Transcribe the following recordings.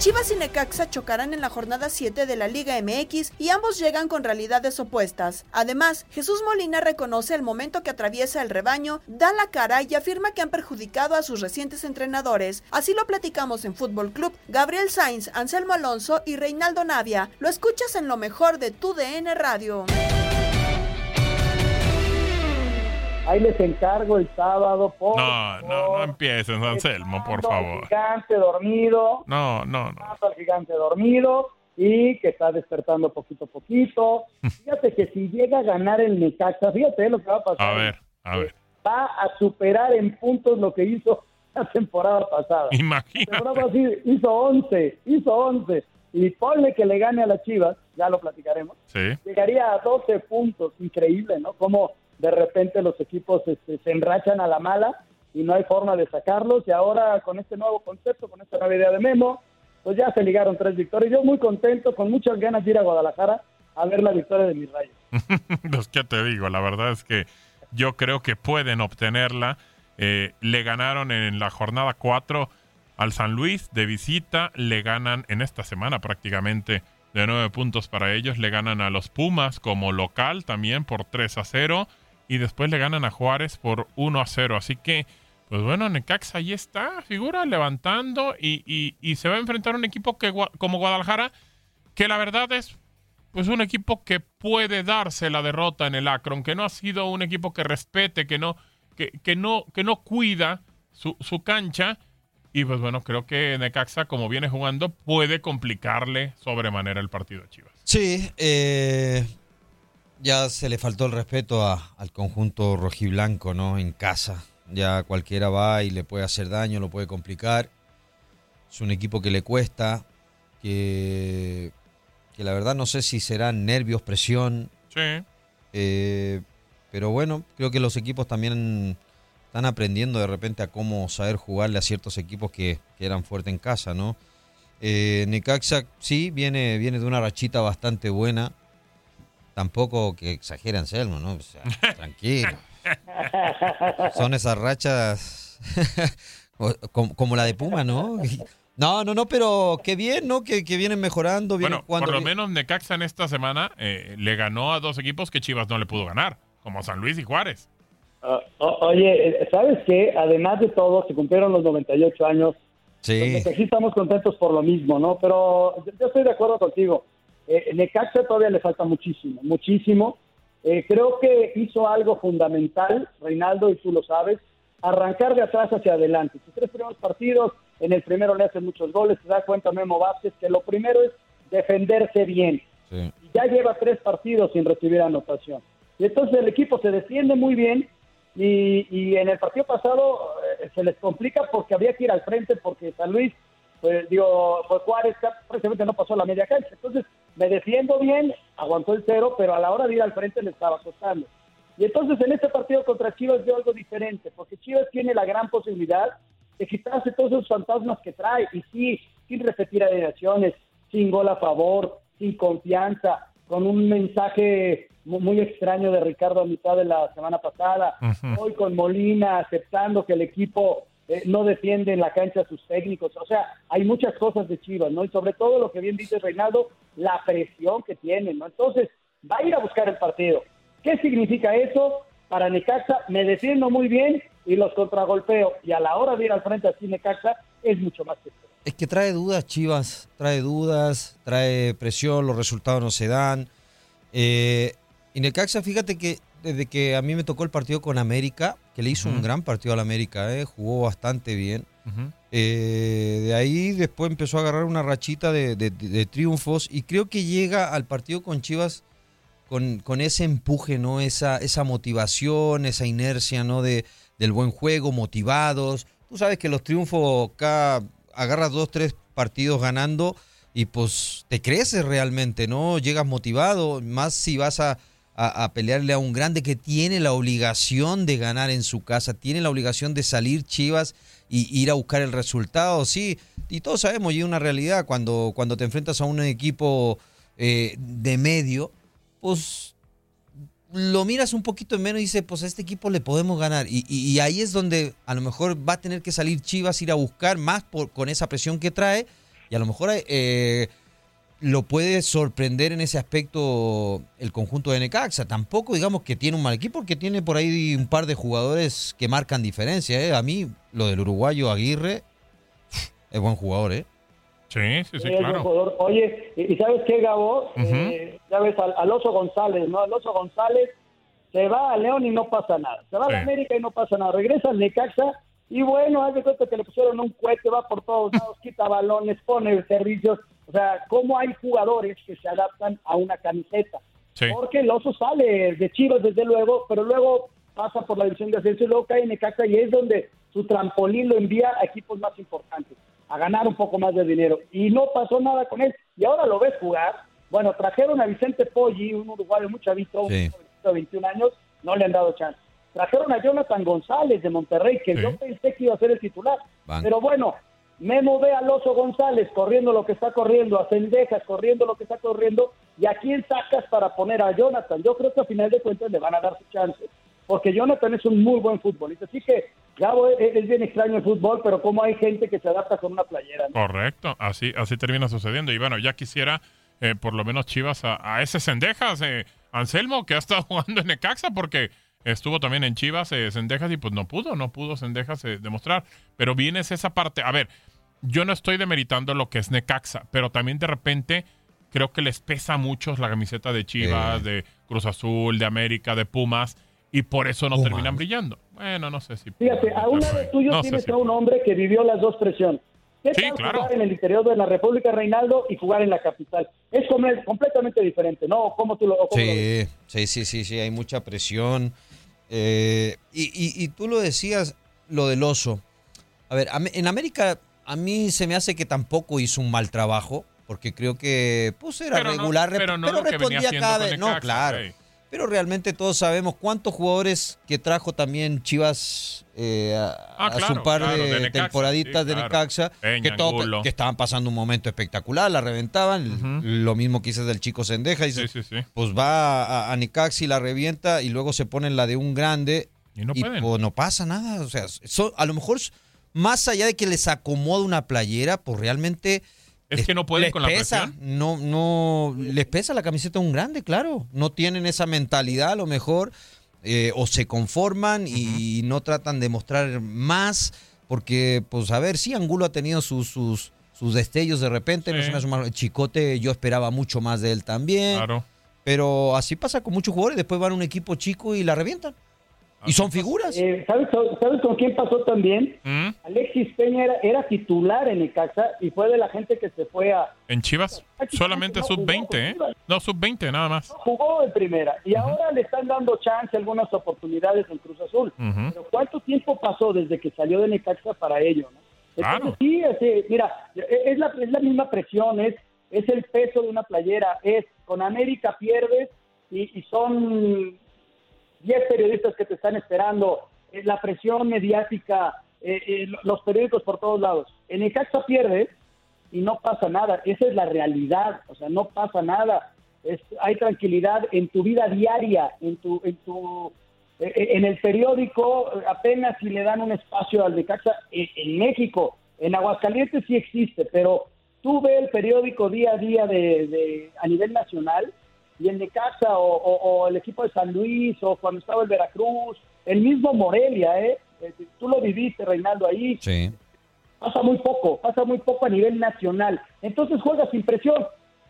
Chivas y Necaxa chocarán en la jornada 7 de la Liga MX y ambos llegan con realidades opuestas. Además, Jesús Molina reconoce el momento que atraviesa el rebaño, da la cara y afirma que han perjudicado a sus recientes entrenadores. Así lo platicamos en Fútbol Club. Gabriel Sainz, Anselmo Alonso y Reinaldo Navia. Lo escuchas en lo mejor de tu DN Radio. Ahí les encargo el sábado. Por No, no, no empiecen, Anselmo, por favor. gigante dormido. No, no, no. al gigante dormido y que está despertando poquito a poquito. Fíjate que si llega a ganar el Necaxa, fíjate lo que va a pasar. A ver, a ver. Va a superar en puntos lo que hizo la temporada pasada. Imagínate. La temporada pasada hizo 11, hizo 11. Y ponle que le gane a las Chivas, ya lo platicaremos. Sí. Llegaría a 12 puntos, increíble, ¿no? Como de repente los equipos este, se enrachan a la mala y no hay forma de sacarlos. Y ahora con este nuevo concepto, con esta nueva idea de Memo, pues ya se ligaron tres victorias. Yo muy contento, con muchas ganas de ir a Guadalajara a ver la victoria de mis rayos. Pues, ¿qué te digo? La verdad es que yo creo que pueden obtenerla. Eh, le ganaron en la jornada 4 al San Luis de visita. Le ganan en esta semana prácticamente de 9 puntos para ellos. Le ganan a los Pumas como local también por 3 a 0. Y después le ganan a Juárez por 1 a 0. Así que, pues bueno, Necaxa ahí está, figura levantando. Y, y- se va a enfrentar a un equipo que, como Guadalajara, que la verdad es pues un equipo que puede darse la derrota en el Akron, que no ha sido un equipo que respete, que no, que, que no, que no cuida su, su cancha. Y pues bueno, creo que Necaxa, como viene jugando, puede complicarle sobremanera el partido a Chivas. Sí, eh, ya se le faltó el respeto a- al conjunto rojiblanco, ¿no? En casa. Ya cualquiera va y le puede hacer daño, lo puede complicar. Es un equipo que le cuesta, que, que la verdad no sé si serán nervios, presión. Sí. Eh, pero bueno, creo que los equipos también están aprendiendo de repente a cómo saber jugarle a ciertos equipos que, que eran fuertes en casa, ¿no? Eh, Necaxa sí viene, viene de una rachita bastante buena. Tampoco que exagere Anselmo, ¿no? O sea, tranquilo. Son esas rachas como, como la de Puma, ¿no? No, no, no, pero qué bien, ¿no? Que, que vienen mejorando, vienen Bueno, jugando por lo bien. menos Necaxa en esta semana eh, le ganó a dos equipos que Chivas no le pudo ganar, como San Luis y Juárez. Ah, o- oye, ¿sabes qué? Además de todo, se cumplieron los 98 años. Sí. Entonces, sí estamos contentos por lo mismo, ¿no? Pero yo- yo estoy de acuerdo contigo. Eh, Necaxa todavía le falta muchísimo, muchísimo. eh, creo que hizo algo fundamental, Reinaldo, y tú lo sabes, arrancar de atrás hacia adelante. Sus tres primeros partidos, en el primero le hacen muchos goles, se da cuenta Memo Vázquez que lo primero es defenderse bien. Y ya lleva tres partidos sin recibir anotación. Y entonces el equipo se defiende muy bien y, y en el partido pasado eh, se les complica porque había que ir al frente porque San Luis, pues digo, pues Juárez prácticamente no pasó la media cancha. Entonces me defiendo bien, aguantó el cero, pero a la hora de ir al frente le estaba costando. Y entonces en este partido contra Chivas veo algo diferente, porque Chivas tiene la gran posibilidad de quitarse todos esos fantasmas que trae, y sí, sin repetir alineaciones, sin gol a favor, sin confianza, con un mensaje muy extraño de Ricardo a mitad de la semana pasada, hoy con Molina aceptando que el equipo eh, no defiende en la cancha a sus técnicos, o sea, hay muchas cosas de Chivas, ¿no? Y sobre todo lo que bien dice Reinaldo, la presión que tienen, ¿no? Entonces, va a ir a buscar el partido. ¿Qué significa eso? Para Necaxa me defiendo muy bien y los contragolpeo y a la hora de ir al frente así Necaxa es mucho más que es que trae dudas, Chivas, trae dudas, trae presión, los resultados no se dan. Eh, y Necaxa, fíjate que desde que a mí me tocó el partido con América, que le hizo un gran partido al América, eh, jugó bastante bien. Eh, de ahí después empezó a agarrar una rachita de, triunfos y creo que llega al partido con Chivas con, con, ese empuje, ¿no? Esa, esa motivación, esa inercia, ¿no? De, del buen juego, motivados. Tú sabes que los triunfos acá agarras dos, tres partidos ganando y pues te creces realmente, ¿no? Llegas motivado, más si vas a, a, pelearle a un grande que tiene la obligación de ganar en su casa, tiene la obligación de salir Chivas y ir a buscar el resultado, sí. Y todos sabemos, y es una realidad, cuando, cuando te enfrentas a un equipo eh, de medio, pues lo miras un poquito menos y dices, pues a este equipo le podemos ganar. Y, ahí es donde a lo mejor va a tener que salir Chivas, ir a buscar más por, con esa presión que trae. Y a lo mejor eh, lo puede sorprender en ese aspecto el conjunto de Necaxa. Tampoco digamos que tiene un mal equipo, porque tiene por ahí un par de jugadores que marcan diferencia. ¿eh? A mí, lo del uruguayo Aguirre es buen jugador, ¿eh? Sí, sí, sí, claro. Oye, ¿y sabes qué, Gabo? Eh, ya ves, al, al, Oso González, ¿no? Al Oso González se va a León y no pasa nada. Se va a América y no pasa nada. Regresa al Necaxa y bueno, haz de cuenta que le pusieron un cohete, va por todos lados, quita balones, pone servicios. O sea, ¿cómo hay jugadores que se adaptan a una camiseta? Porque el Oso sale de Chivas, desde luego, pero luego pasa por la división de ascenso y luego cae en Necaxa y es donde su trampolín lo envía a equipos más importantes a ganar un poco más de dinero. Y no pasó nada con él. Y ahora lo ves jugar. Bueno, trajeron a Vicente Poggi, un uruguayo muy chavito, de 21 años, no le han dado chance. Trajeron a Jonathan González de Monterrey, que yo pensé que iba a ser el titular. Pero bueno, Memo ve al Oso González corriendo lo que está corriendo, a Cendejas corriendo lo que está corriendo, y a quién sacas para poner a Jonathan. Yo creo que a final de cuentas le van a dar su chance, porque Jonathan es un muy buen futbolista. Así que Gabo, es, bien extraño el fútbol, pero cómo hay gente que se adapta con una playera. Correcto, así, así termina sucediendo. Y bueno, ya quisiera eh, por lo menos Chivas a, ese Sendejas, eh, Anselmo, que ha estado jugando en Necaxa, porque estuvo también en Chivas, eh, y pues no pudo, no pudo Sendejas eh, demostrar. Pero viene esa parte. A ver, yo no estoy demeritando lo que es Necaxa, pero también de repente creo que les pesa mucho la camiseta de Chivas, de Cruz Azul, de América, de Pumas y por eso no terminan brillando. Bueno, no sé si. Fíjate, a un lado tuyo tienes a un hombre que vivió las dos presiones. ¿Qué sí, claro. jugar en el interior de la República Reinaldo y jugar en la capital? Es completamente diferente, ¿no? ¿Cómo tú lo, sí, sí, sí, sí, sí, hay mucha presión. Eh, y, y, tú lo decías, lo del oso. A ver, en América a mí se me hace que tampoco hizo un mal trabajo, porque creo que pues era regular, pero, no respondía cada vez. No, claro. Pero realmente todos sabemos cuántos jugadores que trajo también Chivas eh, a, ah, su par de, temporaditas de Necaxa, que, que, estaban pasando un momento espectacular, la reventaban. Lo mismo que hice del chico Sendeja. Y pues va a, Necaxa y la revienta y luego se pone en la de un grande. Y no, pues, no pasa nada. O sea, a lo mejor más allá de que les acomoda una playera, pues realmente es que no pueden con la presión. No, no, les pesa la camiseta un grande, claro. No tienen esa mentalidad a lo mejor. Eh, o se conforman y no tratan de mostrar más. Porque, pues, a ver, sí, Angulo ha tenido sus, sus, sus destellos de repente. No Chicote, yo esperaba mucho más de él también. Claro. Pero así pasa con muchos jugadores, después van a un equipo chico y la revientan. Y son figuras. Eh, ¿sabes, ¿Sabes con quién pasó también? ¿Mm? Alexis Peña era, era titular en Necaxa y fue de la gente que se fue a... En Chivas, solamente sub-20, ¿eh? No, sub-20 nada más. Jugó en primera y ahora le están dando chance, algunas oportunidades en Cruz Azul. Pero ¿cuánto tiempo pasó desde que salió de Necaxa para ello? ¿no? Claro. Sí, mira, es la, es la misma presión, es, es el peso de una playera, es con América pierdes y, y son 10 periodistas que te están esperando, eh, la presión mediática, eh, eh, los periódicos por todos lados. En Necaxa pierdes y no pasa nada, esa es la realidad, o sea, no pasa nada. Es, hay tranquilidad en tu vida diaria, en tu, en tu, eh, en el periódico apenas si le dan un espacio al Necaxa en, México, en Aguascalientes sí existe, pero tú ves el periódico día a día de- a nivel nacional y el Necaxa o, o- o el equipo de San Luis o cuando estaba el Veracruz, el mismo Morelia, ¿eh? Eh, Tú lo viviste, Reinaldo, ahí Sí. pasa muy poco, pasa muy poco a nivel nacional. Entonces juegas sin presión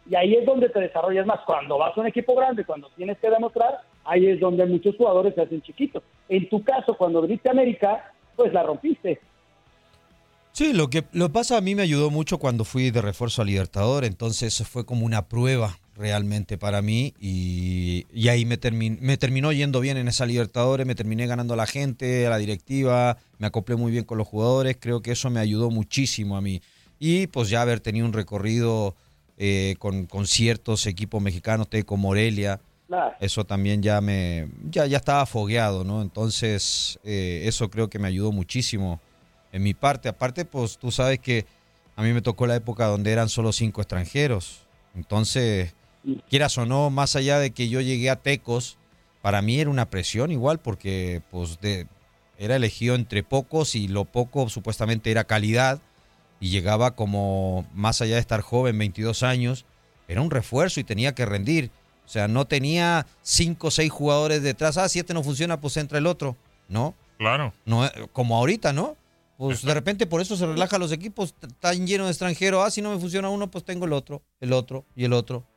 y ahí es donde te desarrollas más. Cuando vas a un equipo grande, cuando tienes que demostrar, ahí es donde muchos jugadores se hacen chiquitos. En tu caso, cuando viniste a América, pues la rompiste. Sí, lo que lo pasa a mí me ayudó mucho cuando fui de refuerzo a Libertador, entonces fue como una prueba realmente para mí y, y ahí me, termin- me terminó yendo bien en esa Libertadores, me terminé ganando a la gente, a la directiva, me acoplé muy bien con los jugadores, creo que eso me ayudó muchísimo a mí. Y pues ya haber tenido un recorrido eh, con, con ciertos equipos mexicanos, Teco Morelia, eso también ya me ya, ya estaba fogueado, ¿no? Entonces, eh, eso creo que me ayudó muchísimo en mi parte. Aparte, pues tú sabes que a mí me tocó la época donde eran solo cinco extranjeros. Entonces, quieras o no, más allá de que yo llegué a Tecos, para mí era una presión igual porque pues de, era elegido entre pocos y lo poco supuestamente era calidad y llegaba como más allá de estar joven, 22 años, era un refuerzo y tenía que rendir. O sea, no tenía cinco o seis jugadores detrás. Ah, si este no funciona, pues entra el otro. No, Claro. no eh, como ahorita, ¿no? Pues de repente por eso se relajan los equipos, están llenos de extranjeros. Ah, si no me funciona uno, pues tengo el otro, el otro y el otro.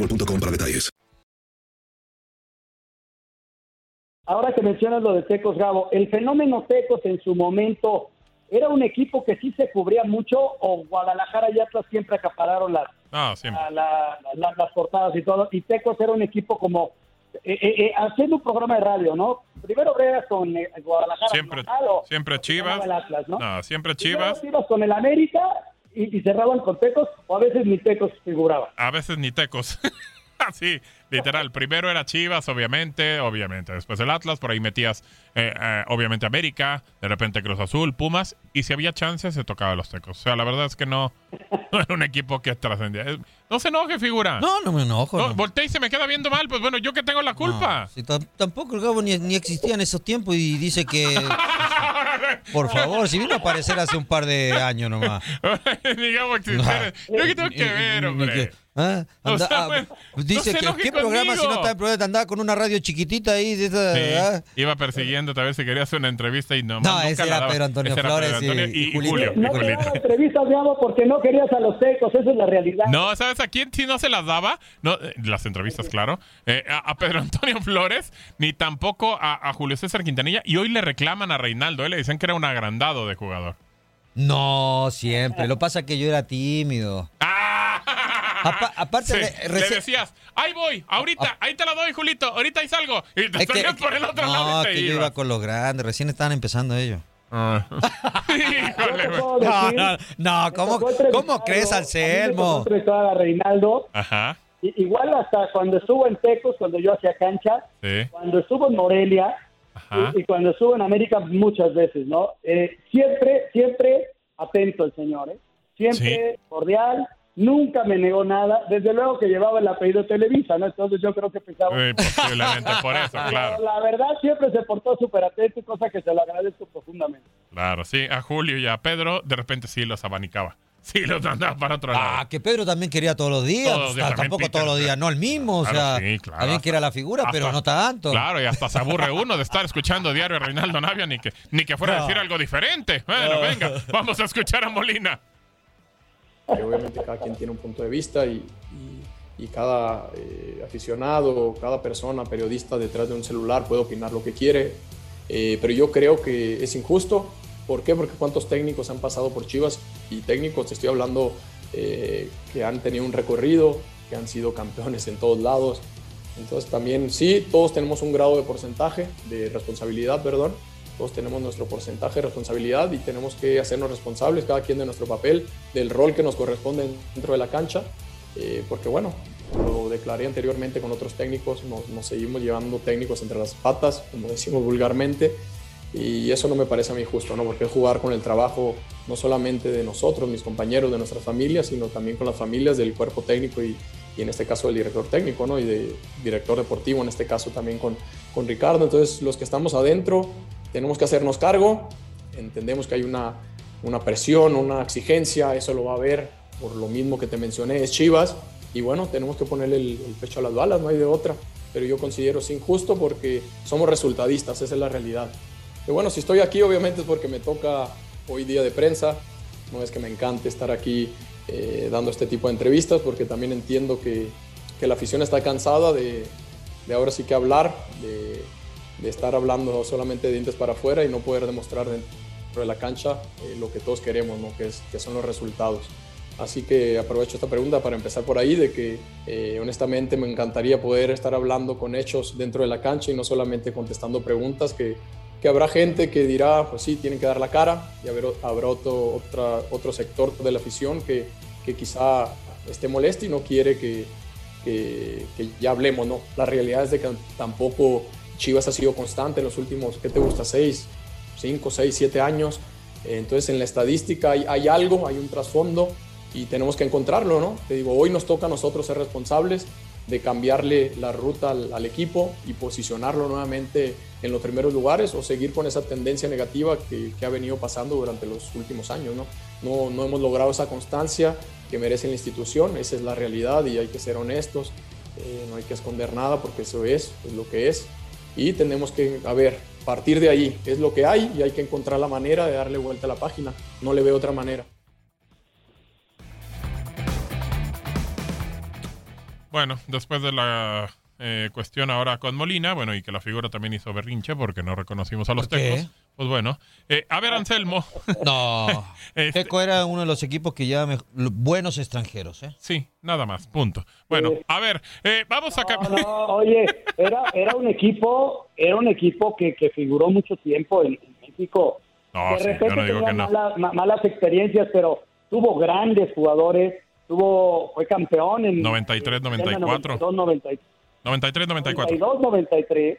boostmobile.com para detalles. Ahora que mencionas lo de Tecos, Gabo, el fenómeno Tecos en su momento era un equipo que sí se cubría mucho o Guadalajara y Atlas siempre acapararon las, Ah, siempre. la- la- la- las portadas y todo. Y Tecos era un equipo como eh, eh, eh, haciendo un programa de radio, ¿no? Primero bregas con eh, Guadalajara. Siempre, local, o- siempre Chivas. el Atlas, ¿no? No, siempre Primero Chivas. Chivas con el América y, y cerraban con Tecos o a veces ni Tecos figuraba. A veces ni tecos. sí, literal. Primero era Chivas, obviamente, obviamente. Después el Atlas, por ahí metías, eh, eh, obviamente, América, de repente Cruz Azul, Pumas, y si había chance, se tocaba a los tecos. O sea, la verdad es que no, no era un equipo que trascendía. Eh, No se enoje, figura. No, no me enojo. No, no. voltea y se me queda viendo mal, pues bueno, yo que tengo la culpa. No, si tam- tampoco el Gabo ni, ni existía en esos tiempos y dice que... Por favor, si vino a aparecer hace un par de años nomás. Digamos existir. Yo que tengo que ver, hombre. ¿Ah? O Anda- sea, ah, pues, dice no que qué programa si no conmigo. está en programa andaba con una radio chiquitita ahí de esa, Sí, ¿ah? iba persiguiéndote a ver si querías hacer una entrevista y no. No, nunca ese la era daba. Pedro Antonio Ese Flores Pedro Antonio y- y, y. Julio. No te Julito. daban entrevistas, Gabo, porque no querías a los tecos, esa es la realidad. No, ¿sabes a quién sí no se las daba? No, eh, las entrevistas, claro. Eh, a, a Pedro Antonio Flores, ni tampoco a, a Julio César Quintanilla. Y hoy le reclaman a Reinaldo. ¿eh? Le dicen que era un agrandado de jugador. No, siempre. Lo pasa que yo era tímido. Apa- aparte, Sí, de- le decías, ahí voy, ahorita, ahí te la doy, Julito, ahorita ahí salgo. Y te salías por el otro lado no, y te que yo ibas. iba con los grandes. Recién estaban empezando ellos. Híjole, güey. No, no, no, ¿cómo, ¿cómo crees, Anselmo? a Reinaldo, Ajá, igual hasta cuando estuvo en Tecos, cuando yo hacía cancha, sí. cuando estuvo en Morelia Ajá. y, y cuando estuvo en América muchas veces, ¿no? Eh, siempre, siempre atento el señor, ¿eh? Siempre cordial, nunca me negó nada, desde luego que llevaba el apellido Televisa, ¿no? Entonces yo creo que pensaba... Eh, posiblemente por eso, Pero claro. La verdad siempre se portó súper atento, cosa que se lo agradezco profundamente. Claro, sí. A Julio y a Pedro, de repente sí los abanicaba. Sí, los mandaba para otro lado. Ah, que Pedro también quería todos los días. Todos los días Ah, tampoco Peter, todos los días, no el mismo. O Claro, sea, sí, claro, también era la figura, pero no tanto. Claro, y hasta se aburre uno de estar escuchando diario a Reinaldo Navia, ni que, ni que fuera a decir algo diferente. Bueno, No. venga, vamos a escuchar a Molina. Obviamente cada quien tiene un punto de vista y cada eh, aficionado, cada persona, periodista detrás de un celular puede opinar lo que quiere, Eh, pero yo creo que es injusto. ¿Por qué? Porque cuántos técnicos han pasado por Chivas y técnicos, te estoy hablando, eh, que han tenido un recorrido, que han sido campeones en todos lados. Entonces también sí, todos tenemos un grado de porcentaje, de responsabilidad, perdón. Todos tenemos nuestro porcentaje de responsabilidad y tenemos que hacernos responsables, cada quien de nuestro papel, del rol que nos corresponde dentro de la cancha. Eh, porque bueno, lo declaré anteriormente con otros técnicos, nos, nos seguimos llevando técnicos entre las patas, como decimos vulgarmente, y eso no me parece a mí justo, ¿no? Porque es jugar con el trabajo no solamente de nosotros, mis compañeros, de nuestras familias, sino también con las familias del cuerpo técnico y, y en este caso del director técnico, ¿no? Y de director deportivo, en este caso también con, con Ricardo. Entonces, los que estamos adentro tenemos que hacernos cargo, entendemos que hay una, una presión, una exigencia, eso lo va a ver por lo mismo que te mencioné, es Chivas, y bueno, tenemos que ponerle el, el pecho a las balas, no hay de otra. Pero yo considero es injusto porque somos resultadistas, esa es la realidad. Y bueno, si estoy aquí obviamente es porque me toca hoy día de prensa, no es que me encante estar aquí eh, dando este tipo de entrevistas porque también entiendo que, que la afición está cansada de, de ahora sí que hablar, de, de estar hablando solamente de dientes para afuera y no poder demostrar dentro de la cancha eh, lo que todos queremos, ¿no? que, es, que son los resultados. Así que aprovecho esta pregunta para empezar por ahí, de que eh, honestamente me encantaría poder estar hablando con hechos dentro de la cancha y no solamente contestando preguntas que, que habrá gente que dirá, pues sí, tienen que dar la cara y haber, habrá otro, otra, otro sector de la afición que, que quizá esté molesto y no quiere que, que, que ya hablemos, ¿no? La realidad es de que tampoco Chivas ha sido constante en los últimos, ¿qué te gusta? Seis, cinco, seis, siete años. Entonces en la estadística hay, algo, hay un trasfondo y tenemos que encontrarlo, ¿no? Te digo, hoy nos toca a nosotros ser responsables de cambiarle la ruta al, equipo y posicionarlo nuevamente en los primeros lugares o seguir con esa tendencia negativa que, ha venido pasando durante los últimos años, ¿no? ¿no? No hemos logrado esa constancia que merece la institución, esa es la realidad y hay que ser honestos, eh, no hay que esconder nada porque eso es, es lo que es y tenemos que, a ver, partir de ahí, es lo que hay y hay que encontrar la manera de darle vuelta a la página, no le veo otra manera. Bueno, después de la eh, cuestión ahora con Molina, bueno, y que la figura también hizo berrinche porque no reconocimos a los ¿Por qué? tecos. Pues bueno, eh, a ver, Anselmo. No. Este- Teco era uno de los equipos que ya me- buenos extranjeros, ¿eh? Sí, nada más, punto. Bueno, a ver, eh, vamos a No, cambiar. no, oye, era, era un equipo, era un equipo que, que figuró mucho tiempo en, en México. No, de sí, repente yo no digo tenía que no. mala- ma- malas experiencias, pero tuvo grandes jugadores, tuvo, fue campeón en 93, 94. 92, 93, 93, 94. 92, 93.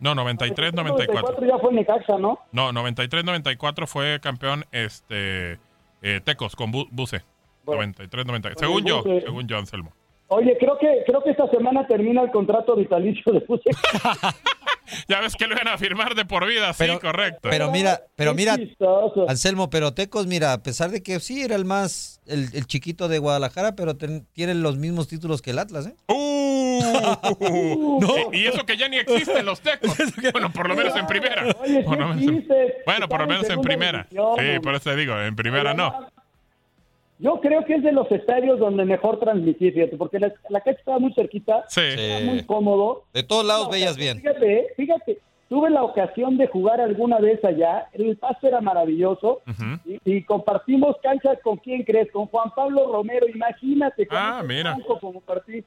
No, 93, 94. 94 ya fue Necaxa, ¿no? No, 93, 94 fue campeón este eh, Tecos con Bu- Buse. 93, 94. Según yo, Buse. según yo, Anselmo. Oye, creo que creo que esta semana termina el contrato vitalicio de Buse. Ya ves que lo iban a firmar de por vida, sí, correcto. Pero mira, pero mira. Anselmo, pero Tecos, mira, a pesar de que sí era el más, el, el chiquito de Guadalajara, pero ten- tienen los mismos títulos que el Atlas, ¿eh? Uh, y- Y eso que ya ni existen los tecos. Bueno, por lo menos en primera. Oye, Por lo ¿qué menos en- dices? Bueno, por lo menos en primera. Sí, por eso te digo, en primera no. Yo creo que es de los estadios donde mejor transmitir, fíjate, porque la, la cancha estaba muy cerquita, Sí. estaba muy cómodo. De todos lados veías bien. Fíjate, eh, fíjate, tuve la ocasión de jugar alguna vez allá, el paso era maravilloso y, y compartimos canchas con quién crees, con Juan Pablo Romero, imagínate. Ah, mira. compartí.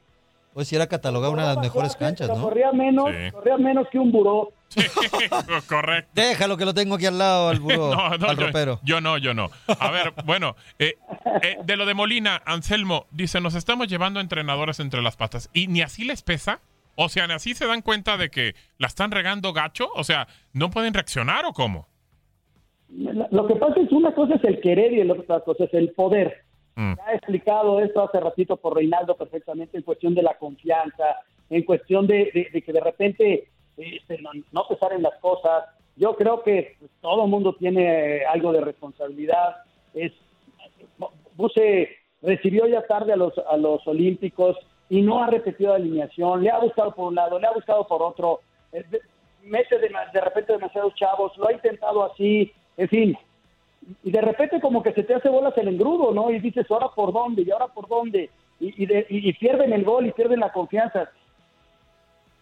Pues si era catalogada una de las mejores canchas, ¿no? Corría menos, Sí. corría menos que un buró. Correcto. Déjalo que lo tengo aquí al lado, al buró, No, no, al yo, ropero. yo no, yo no. A ver, bueno, eh, eh, de lo de Molina, Anselmo, dice, nos estamos llevando entrenadores entre las patas. ¿Y ni así les pesa? O sea, ni así se dan cuenta de que la están regando gacho. O sea, ¿no pueden reaccionar o cómo? Lo que pasa es una cosa es el querer y la otra cosa es el poder. Mm. Ya he explicado esto hace ratito por Reinaldo perfectamente en cuestión de la confianza, en cuestión de, de- que de repente este, no, no pesar en las cosas. Yo creo que pues, todo el mundo tiene algo de responsabilidad. Es Buse recibió ya tarde a los a los olímpicos y no ha repetido la alineación. Le ha buscado por un lado, le ha buscado por otro. Eh, Mete de, de repente demasiados chavos, lo ha intentado así, en fin, y de repente como que se te hace bolas el engrudo, ¿no? Y dices, ¿ahora por dónde? ¿Y ahora por dónde? Y, de- y- pierden el gol y pierden la confianza.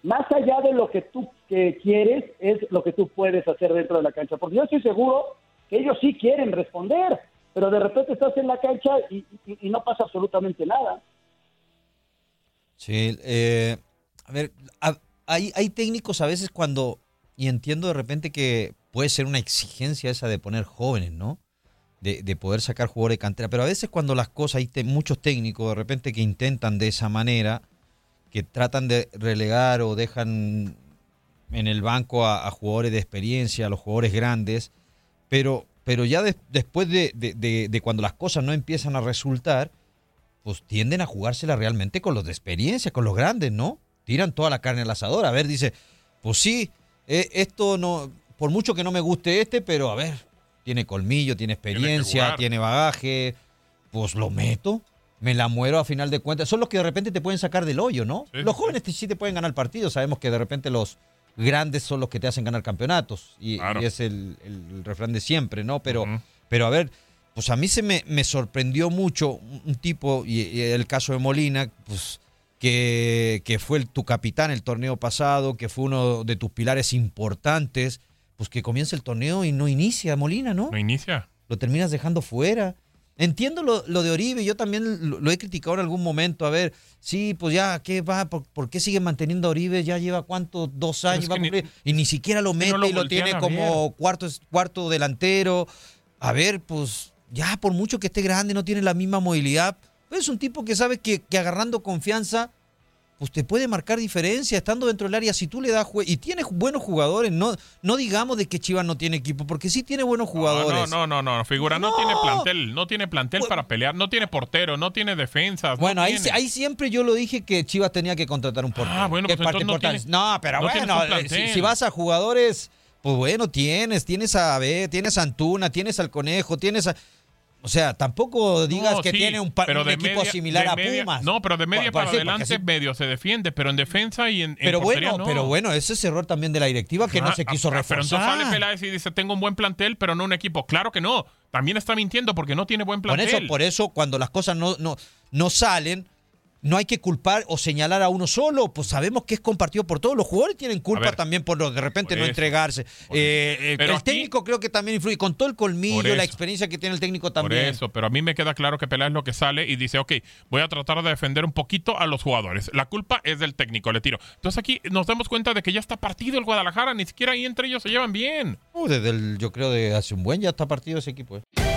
Más allá de lo que tú que quieres, es lo que tú puedes hacer dentro de la cancha. Porque yo estoy seguro que ellos sí quieren responder, pero de repente estás en la cancha y, y- y no pasa absolutamente nada. Sí, eh, a ver, a- hay, hay técnicos a veces cuando, y entiendo de repente que puede ser una exigencia esa de poner jóvenes, ¿no? De, de poder sacar jugadores de cantera, pero a veces cuando las cosas, hay muchos técnicos de repente que intentan de esa manera, que tratan de relegar o dejan en el banco a, jugadores de experiencia, a los jugadores grandes, pero, pero ya des- después de, de- de- de cuando las cosas no empiezan a resultar, pues tienden a jugársela realmente con los de experiencia, con los grandes, ¿no? Tiran toda la carne al asador. A ver, dice, pues sí, eh, esto no, por mucho que no me guste este, pero a ver, tiene colmillo, tiene experiencia, tiene bagaje, pues lo meto, me la muero a final de cuentas. Son los que de repente te pueden sacar del hoyo, ¿no? Sí, los jóvenes sí te pueden ganar partidos, sabemos que de repente los grandes son los que te hacen ganar campeonatos y, Claro. y es el, el refrán de siempre, ¿no? Pero, pero a ver, pues a mí se me, me sorprendió mucho un un tipo, y, y el caso de Molina, pues que, que fue el- tu capitán el torneo pasado, que fue uno de tus pilares importantes, pues que comienza el torneo y no inicia Molina, ¿no? ¿No inicia? Lo terminas dejando fuera. Entiendo lo, lo de Oribe, yo también lo, lo he criticado en algún momento. A ver, sí, pues ya, ¿qué va? ¿Por, por qué siguen manteniendo a Oribe? Ya lleva cuánto, dos Pero años, va a que ni- cumplir, y ni siquiera lo mete no lo y lo tiene como cuarto, cuarto delantero. A ver, pues ya por mucho que esté grande, no tiene la misma movilidad. Pues es un tipo que sabe que, que agarrando confianza, pues te puede marcar diferencia estando dentro del área. Si tú le das y tiene buenos jugadores, no, no digamos de que Chivas no tiene equipo, porque sí tiene buenos jugadores. No, no, no, no, figura, no, No. tiene plantel, no tiene plantel para pelear, no tiene portero, no tiene defensas. no Bueno, ahí, tiene. ahí siempre yo lo dije que Chivas tenía que contratar un portero. Ah, bueno, pues parte entonces no importante. tienes- No, pero no tienes bueno, eh, si, si vas a jugadores, pues bueno, tienes, tienes a B, tienes a Antuna, tienes al Conejo, tienes a... O sea, tampoco digas No, que sí, tiene un, pero un equipo media- similar a media- Pumas. No, pero de media Por- para por- porque adelante medio se defiende, pero en defensa y en, en Pero portería bueno, no. pero bueno, ese es error también de la directiva que no Ah, se quiso ah, Pero entonces reforzar. sale Peláez y dice, tengo un buen plantel, pero no un equipo. Claro que no. También está mintiendo porque no tiene buen Por plantel. eso, por eso, cuando las cosas no, no, no salen, no hay que culpar o señalar a uno solo, pues sabemos que es compartido por todos. Los jugadores tienen culpa ver, también por lo de repente por no eso, entregarse. Eh, eh, Pero el aquí- técnico creo que también influye, con todo el colmillo, Por la experiencia que tiene el técnico Por también. eso, pero a mí me queda claro que Peláez lo que sale y dice, ok, voy a tratar de defender un poquito a los jugadores. La culpa es del técnico, le tiro. Entonces aquí nos damos cuenta de que ya está partido el Guadalajara, ni siquiera ahí entre ellos se llevan bien. Uh, desde el, yo creo de hace un buen ya está partido ese equipo. eh.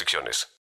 restricciones.